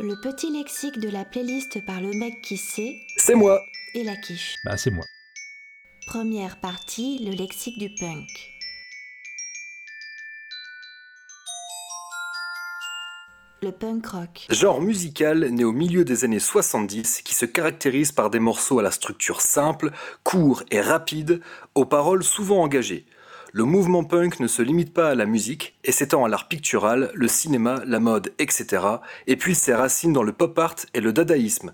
Le petit lexique de la playlist par le mec qui sait C'est moi et la quiche. Bah, c'est moi. Première partie, le lexique du punk. Le punk rock. Genre musical né au milieu des années 70 qui se caractérise par des morceaux à la structure simple, court et rapide, aux paroles souvent engagées. Le mouvement punk ne se limite pas à la musique et s'étend à l'art pictural, le cinéma, la mode, etc. et puis ses racines dans le pop art et le dadaïsme.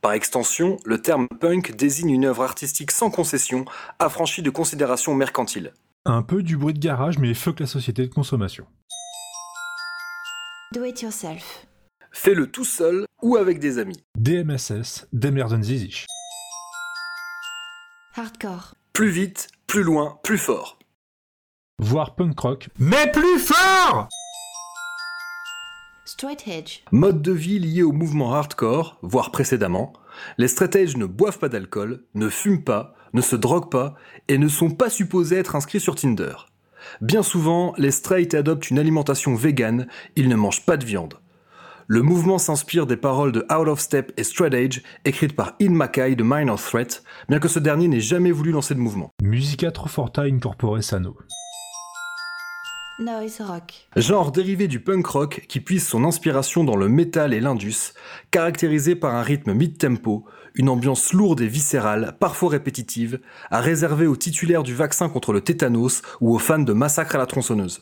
Par extension, le terme punk désigne une œuvre artistique sans concession, affranchie de considérations mercantiles. Un peu du bruit de garage, mais fuck la société de consommation. Do it yourself. Fais-le tout seul ou avec des amis. DMSS, Demerden Zizich. Hardcore. Plus vite, plus loin, plus fort. Voire punk rock. Mais plus fort Straight edge. Mode de vie lié au mouvement hardcore, voire précédemment, les straight edge ne boivent pas d'alcool, ne fument pas, ne se droguent pas et ne sont pas supposés être inscrits sur Tinder. Bien souvent, les straight adoptent une alimentation végane, ils ne mangent pas de viande. Le mouvement s'inspire des paroles de Out of Step et Straight Edge, écrites par Ian Mackay de Minor Threat, bien que ce dernier n'ait jamais voulu lancer de mouvement. Musica Troforta Incorpore Sano. Genre dérivé du punk rock qui puise son inspiration dans le métal et l'indus, caractérisé par un rythme mid-tempo, une ambiance lourde et viscérale, parfois répétitive, à réserver aux titulaires du vaccin contre le tétanos ou aux fans de Massacre à la tronçonneuse.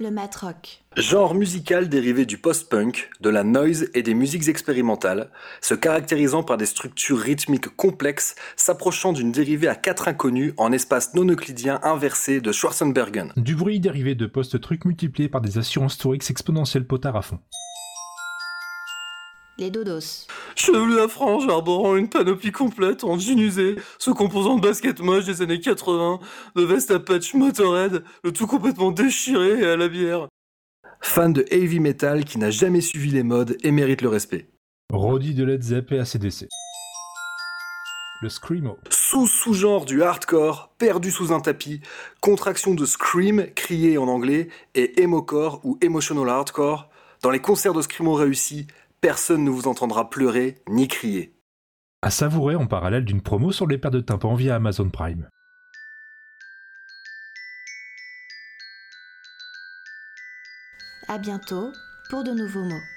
Le mat rock. Genre musical dérivé du post-punk, de la noise et des musiques expérimentales, se caractérisant par des structures rythmiques complexes, s'approchant d'une dérivée à quatre inconnus en espace non euclidien inversé de Schwarzenbergen. Du bruit dérivé de post-trucs multipliés par des assurances Torix exponentielles potard à fond. Les dodos. Chevelu à frange arborant une panoplie complète en jean usé, se composant de baskets moches des années 80, de veste à patch Motorhead, le tout complètement déchiré et à la bière. Fan de heavy metal qui n'a jamais suivi les modes et mérite le respect. Roddy de Led Zepp et ACDC. Le Screamo. Sous-sous-genre du hardcore, perdu sous un tapis, contraction de scream, crier en anglais, et emocore ou emotional hardcore. Dans les concerts de screamo réussis, personne ne vous entendra pleurer ni crier. À savourer en parallèle d'une promo sur les paires de tympans via Amazon Prime. À bientôt pour de nouveaux mots.